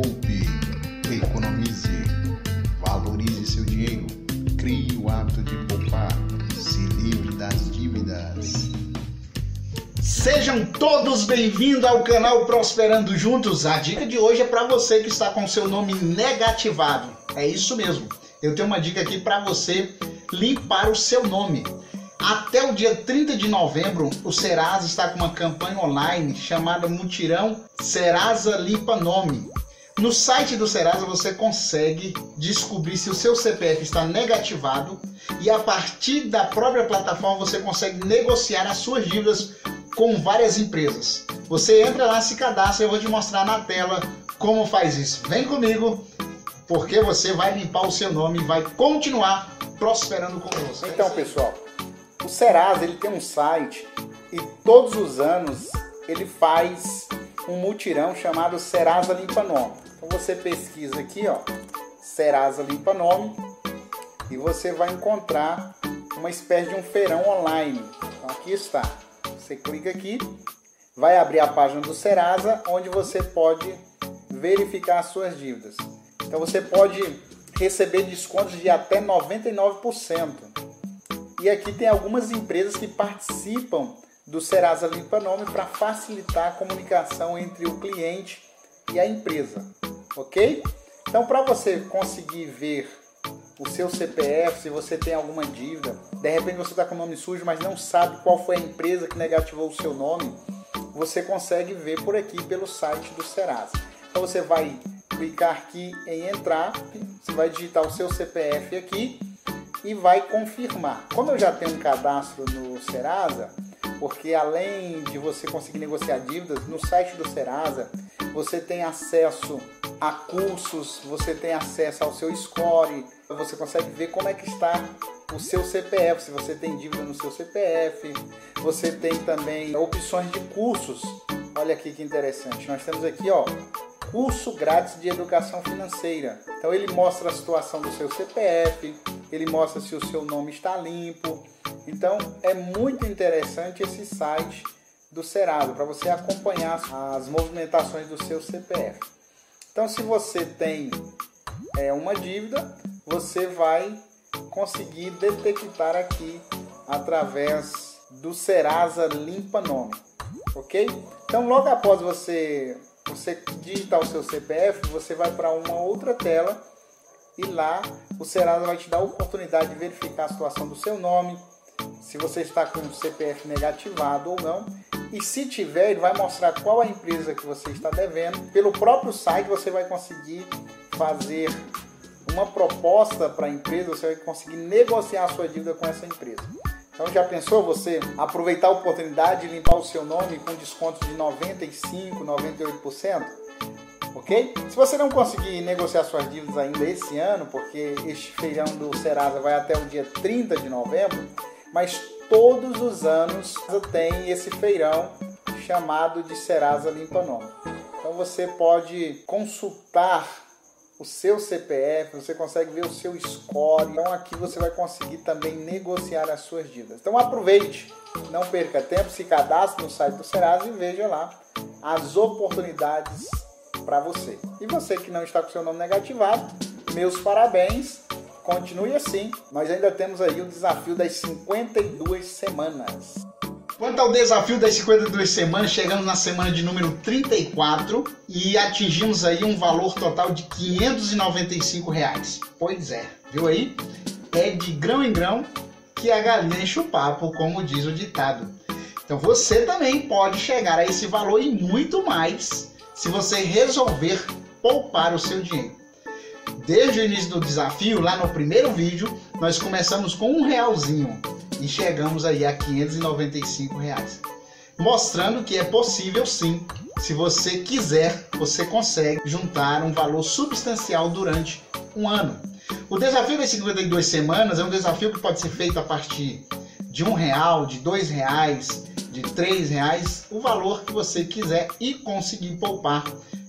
Poupe, economize, valorize seu dinheiro, crie o hábito de poupar, se livre das dívidas. Sejam todos bem-vindos ao canal Prosperando Juntos. A dica de hoje é para você que está com seu nome negativado. É isso mesmo. Eu tenho uma dica aqui para você limpar o seu nome. Até o dia 30 de novembro, o Serasa está com uma campanha online chamada Mutirão Serasa Limpa Nome. No site do Serasa você consegue descobrir se o seu CPF está negativado e a partir da própria plataforma você consegue negociar as suas dívidas com várias empresas. Você entra lá, se cadastra, eu vou te mostrar na tela como faz isso. Vem comigo, porque você vai limpar o seu nome e vai continuar prosperando conosco. Então, pessoal, o Serasa ele tem um site e todos os anos ele faz um mutirão chamado Serasa Limpa Nome. Então você pesquisa aqui, ó, Serasa Limpa Nome e você vai encontrar uma espécie de um feirão online. Então aqui está. Você clica aqui, vai abrir a página do Serasa, onde você pode verificar as suas dívidas. Então você pode receber descontos de até 99%. E aqui tem algumas empresas que participam do Serasa Limpa Nome para facilitar a comunicação entre o cliente e a empresa, ok? Então, para você conseguir ver o seu CPF, se você tem alguma dívida, de repente você está com o nome sujo, mas não sabe qual foi a empresa que negativou o seu nome, você consegue ver por aqui pelo site do Serasa. Então você vai clicar aqui em entrar, você vai digitar o seu CPF aqui e vai confirmar. Como eu já tenho um cadastro no Serasa, porque além de você conseguir negociar dívidas, no site do Serasa você tem acesso a cursos, você tem acesso ao seu score, você consegue ver como é que está o seu CPF, se você tem dívida no seu CPF, você tem também opções de cursos. Olha aqui que interessante. Nós temos aqui, ó, curso grátis de educação financeira. Então ele mostra a situação do seu CPF, ele mostra se o seu nome está limpo. Então é muito interessante esse site do Serasa para você acompanhar as movimentações do seu CPF. Então se você tem é, uma dívida, você vai conseguir detectar aqui através do Serasa Limpa Nome, ok? Então logo após você você digitar o seu CPF, você vai para uma outra tela e lá o Serasa vai te dar a oportunidade de verificar a situação do seu nome, se você está com o CPF negativado ou não. E se tiver, ele vai mostrar qual a empresa que você está devendo. Pelo próprio site você vai conseguir fazer uma proposta para a empresa, você vai conseguir negociar a sua dívida com essa empresa. Então já pensou você aproveitar a oportunidade de limpar o seu nome com desconto de 95, 98%? Ok? Se você não conseguir negociar suas dívidas ainda esse ano, porque este feirão do Serasa vai até o dia 30 de novembro, mas todos os anos tem esse feirão chamado de Serasa Limpa Nome. Então você pode consultar o seu CPF, você consegue ver o seu score. Então aqui você vai conseguir também negociar as suas dívidas. Então aproveite, não perca tempo, se cadastre no site do Serasa e veja lá as oportunidades para você. E você que não está com seu nome negativado, meus parabéns. Continue assim. Nós ainda temos aí o desafio das 52 semanas. Quanto ao desafio das 52 semanas, chegamos na semana de número 34 e atingimos aí um valor total de 595 reais. Pois é, viu aí? É de grão em grão que a galinha enche o papo, como diz o ditado. Então você também pode chegar a esse valor e muito mais se você resolver poupar o seu dinheiro. Desde o início do desafio, lá no primeiro vídeo, nós começamos com um realzinho e chegamos aí a 595 reais. Mostrando que é possível sim, se você quiser, você consegue juntar um valor substancial durante um ano. O desafio das 52 semanas é um desafio que pode ser feito a partir de um real, de dois reais, de três reais, o valor que você quiser e conseguir poupar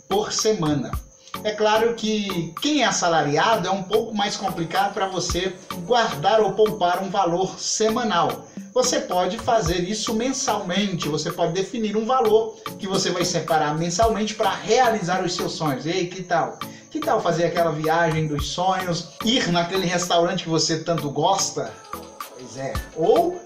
por semana. É claro que quem é assalariado é um pouco mais complicado para você guardar ou poupar um valor semanal. você pode fazer isso mensalmente. Você pode definir um valor que você vai separar mensalmente para realizar os seus sonhos. Ei, que tal? Que tal fazer aquela viagem dos sonhos, ir naquele restaurante que você tanto gosta? Pois é. Ou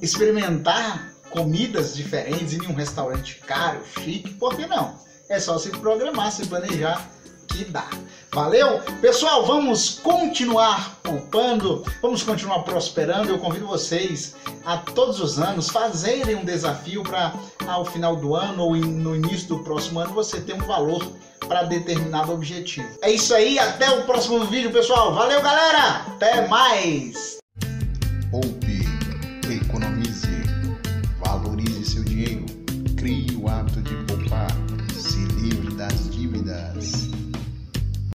experimentar comidas diferentes em um restaurante caro, chique, por que não? É só se programar, se planejar que dá. Valeu? Pessoal, vamos continuar poupando, vamos continuar prosperando. Eu convido vocês a todos os anos fazerem um desafio para ao final do ano ou no início do próximo ano você ter um valor para determinado objetivo. É isso aí, até o próximo vídeo, pessoal. Valeu, galera! Até mais! Poupe, economize, valorize seu dinheiro, crie o de